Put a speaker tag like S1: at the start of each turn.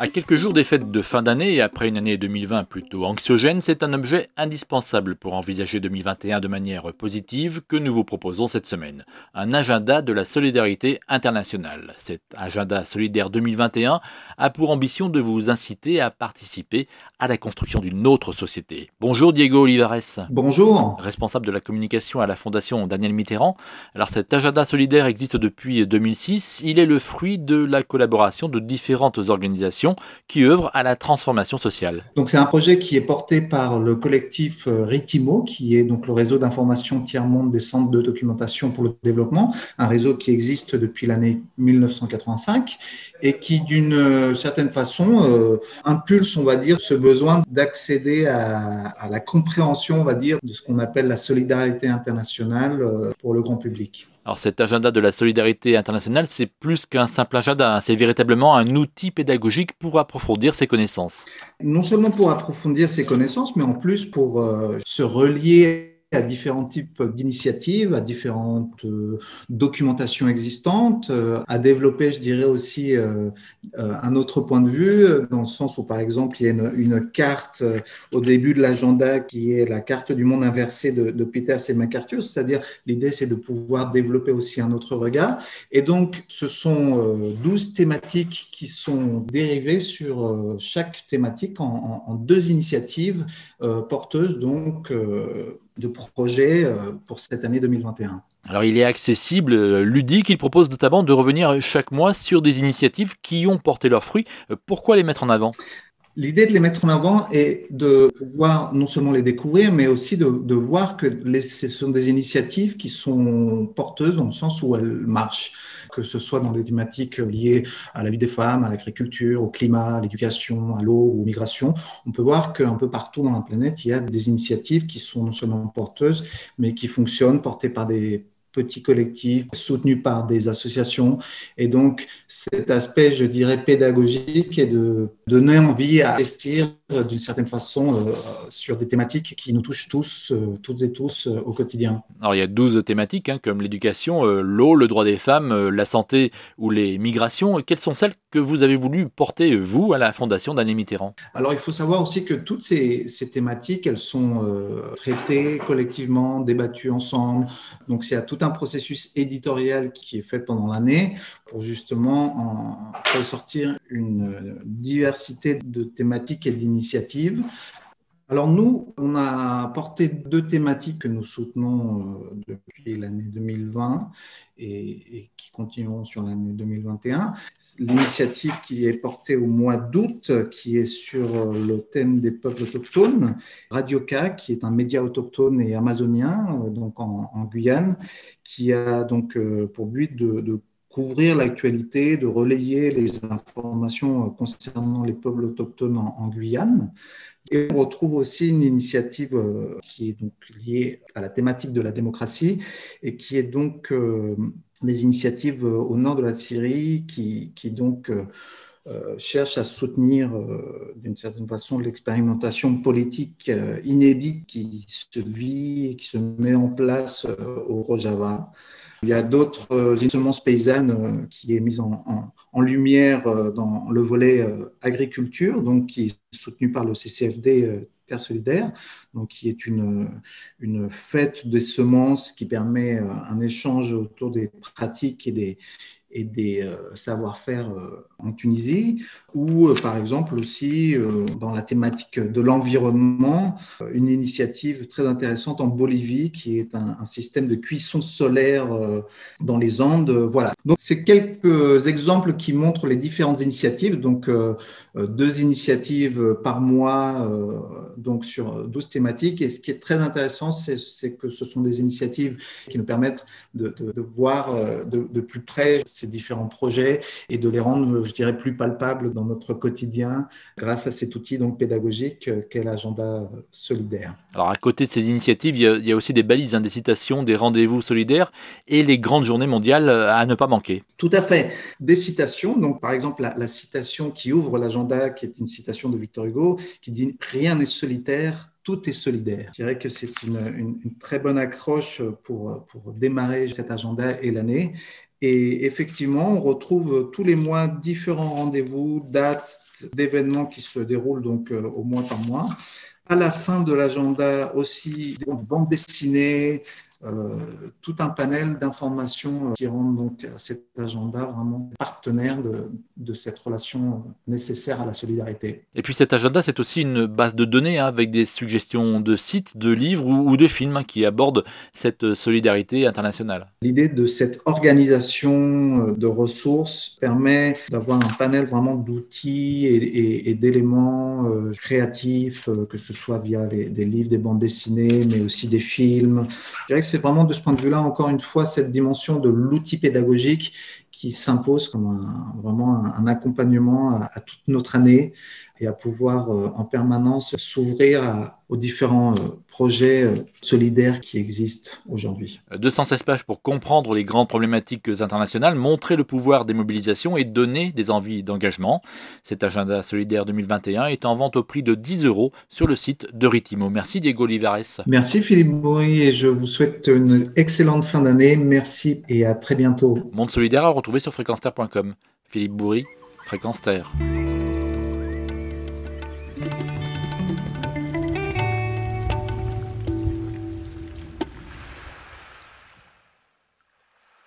S1: À quelques jours des fêtes de fin d'année et après une année 2020 plutôt anxiogène, c'est un objet indispensable pour envisager 2021 de manière positive que nous vous proposons cette semaine. Un agenda de la solidarité internationale. Cet agenda solidaire 2021 a pour ambition de vous inciter à participer à la construction d'une autre société. Bonjour Diego Olivares.
S2: Bonjour.
S1: Responsable de la communication à la Fondation Daniel Mitterrand. Alors cet agenda solidaire existe depuis 2006. Il est le fruit de la collaboration de différentes organisations qui œuvre à la transformation sociale.
S2: Donc c'est un projet qui est porté par le collectif euh, RITIMO, qui est donc le réseau d'information tiers-monde des centres de documentation pour le développement, un réseau qui existe depuis l'année 1985 et qui d'une euh, certaine façon euh, impulse, on va dire, ce besoin d'accéder à, à, la compréhension, on va dire, de ce qu'on appelle la solidarité internationale pour le grand public.
S1: Alors cet agenda de la solidarité internationale, c'est plus qu'un simple agenda, hein. c'est véritablement un outil pédagogique pour approfondir ses connaissances.
S2: Non seulement pour approfondir ses connaissances, mais en plus pour euh, se relier à différents types d'initiatives, à différentes euh, documentations existantes, euh, à développer, je dirais aussi, euh, un autre point de vue, dans le sens où, par exemple, il y a une, carte au début de l'agenda qui est la carte du monde inversé de, de Peters et MacArthur, c'est-à-dire l'idée, c'est de pouvoir développer aussi un autre regard. Et donc, ce sont 12 thématiques qui sont dérivées sur chaque thématique en, en deux initiatives porteuses, donc de projets euh, pour cette année 2021.
S1: Alors il est accessible, euh, ludique, il propose notamment de revenir chaque mois sur des initiatives qui ont porté leurs fruits. Euh, pourquoi les mettre en avant?
S2: L'idée de les mettre en avant est de pouvoir non seulement les découvrir, mais aussi de, voir que ce sont des initiatives qui sont porteuses dans le sens où elles marchent, que ce soit dans des thématiques liées à la vie des femmes, à l'agriculture, au climat, à l'éducation, à l'eau ou aux migrations. On peut voir qu'un peu partout dans la planète, il y a des initiatives qui sont non seulement porteuses, mais qui fonctionnent, portées par des petits collectifs soutenus par des associations. Et donc, cet aspect, je dirais, pédagogique et de donner envie à investir d'une certaine façon euh, sur des thématiques qui nous touchent tous, euh, toutes et tous au quotidien.
S1: Alors, il y a 12 thématiques, hein, comme l'éducation, l'eau, le droit des femmes, la santé ou les migrations. Quelles sont celles que vous avez voulu porter, vous, à la Fondation d'Anne Mitterrand?
S2: Alors, il faut savoir aussi que toutes ces, ces thématiques, elles sont traitées collectivement, débattues ensemble. Donc, il y a tout un processus éditorial qui est fait pendant l'année pour justement en ressortir une diversité de thématiques et d'initiatives. Alors nous, on a porté deux thématiques que nous soutenons euh, depuis l'année 2020 et, qui continueront sur l'année 2021. L'initiative qui est portée au mois d'août, qui est sur euh, le thème des peuples autochtones, Radioca, qui est un média autochtone et amazonien, euh, donc en, Guyane, qui a donc pour but de, couvrir l'actualité, de relayer les informations concernant les peuples autochtones en Guyane. Et on retrouve aussi une initiative euh, qui est donc liée à la thématique de la démocratie et qui est donc euh, des initiatives euh, au nord de la Syrie qui, qui donc cherchent à soutenir d'une certaine façon l'expérimentation politique inédite qui se vit et qui se met en place au Rojava. Il y a d'autres semences paysannes qui est mise en, lumière dans le volet agriculture, donc qui soutenu par le CCFD euh, Terre Solidaire, donc qui est une, une fête des semences qui permet euh, un échange autour des pratiques et des, et des euh, savoir-faire en Tunisie, ou par exemple aussi dans la thématique de l'environnement, une initiative très intéressante en Bolivie qui est un, système de cuisson solaire dans les Andes. Voilà. Donc c'est quelques exemples qui montrent les différentes initiatives. Donc deux initiatives par mois, donc sur 12 thématiques. Et ce qui est très intéressant, c'est que ce sont des initiatives qui nous permettent de, voir de, plus près ces différents projets et de les rendre je dirais, plus palpable dans notre quotidien grâce à cet outil donc pédagogique qu'est l'agenda solidaire.
S1: Alors, à côté de ces initiatives, il y a, il y a aussi des balises, hein, des citations, des rendez-vous solidaires et les grandes journées mondiales à ne pas manquer.
S2: Tout à fait. Des citations, donc par exemple la, la citation qui ouvre l'agenda, qui est une citation de Victor Hugo, qui dit Rien n'est solitaire, tout est solidaire. Je dirais que c'est une, très bonne accroche pour, pour démarrer cet agenda et l'année. Et effectivement, on retrouve tous les mois différents rendez-vous, dates, d'événements qui se déroulent donc euh, au mois par mois. À la fin de l'agenda aussi, des bandes dessinées, tout un panel d'informations euh, qui rendent donc cet agenda vraiment partenaire de, de, cette relation nécessaire à la solidarité.
S1: Et puis cet agenda, c'est aussi une base de données hein, avec des suggestions de sites, de livres ou, de films hein, qui abordent cette solidarité internationale.
S2: L'idée de cette organisation euh, de ressources permet d'avoir un panel vraiment d'outils et, et, d'éléments créatifs, que ce soit via des livres, des bandes dessinées, mais aussi des films. Je dirais que c'est vraiment de ce point de vue-là, encore une fois, cette dimension de l'outil pédagogique qui s'impose comme vraiment un, accompagnement à, toute notre année et à pouvoir euh, en permanence s'ouvrir aux différents euh, projets euh, solidaires qui existent aujourd'hui.
S1: 216 pages pour comprendre les grandes problématiques internationales, montrer le pouvoir des mobilisations et donner des envies d'engagement. Cet agenda solidaire 2021 est en vente au prix de 10 euros sur le site de Ritimo. Merci Diego Olivares.
S2: Merci Philippe Bourri et je vous souhaite une excellente fin d'année. Merci et à très bientôt.
S1: Monde solidaire à retrouver sur fréquenster.com. Philippe Bourri, Fréquence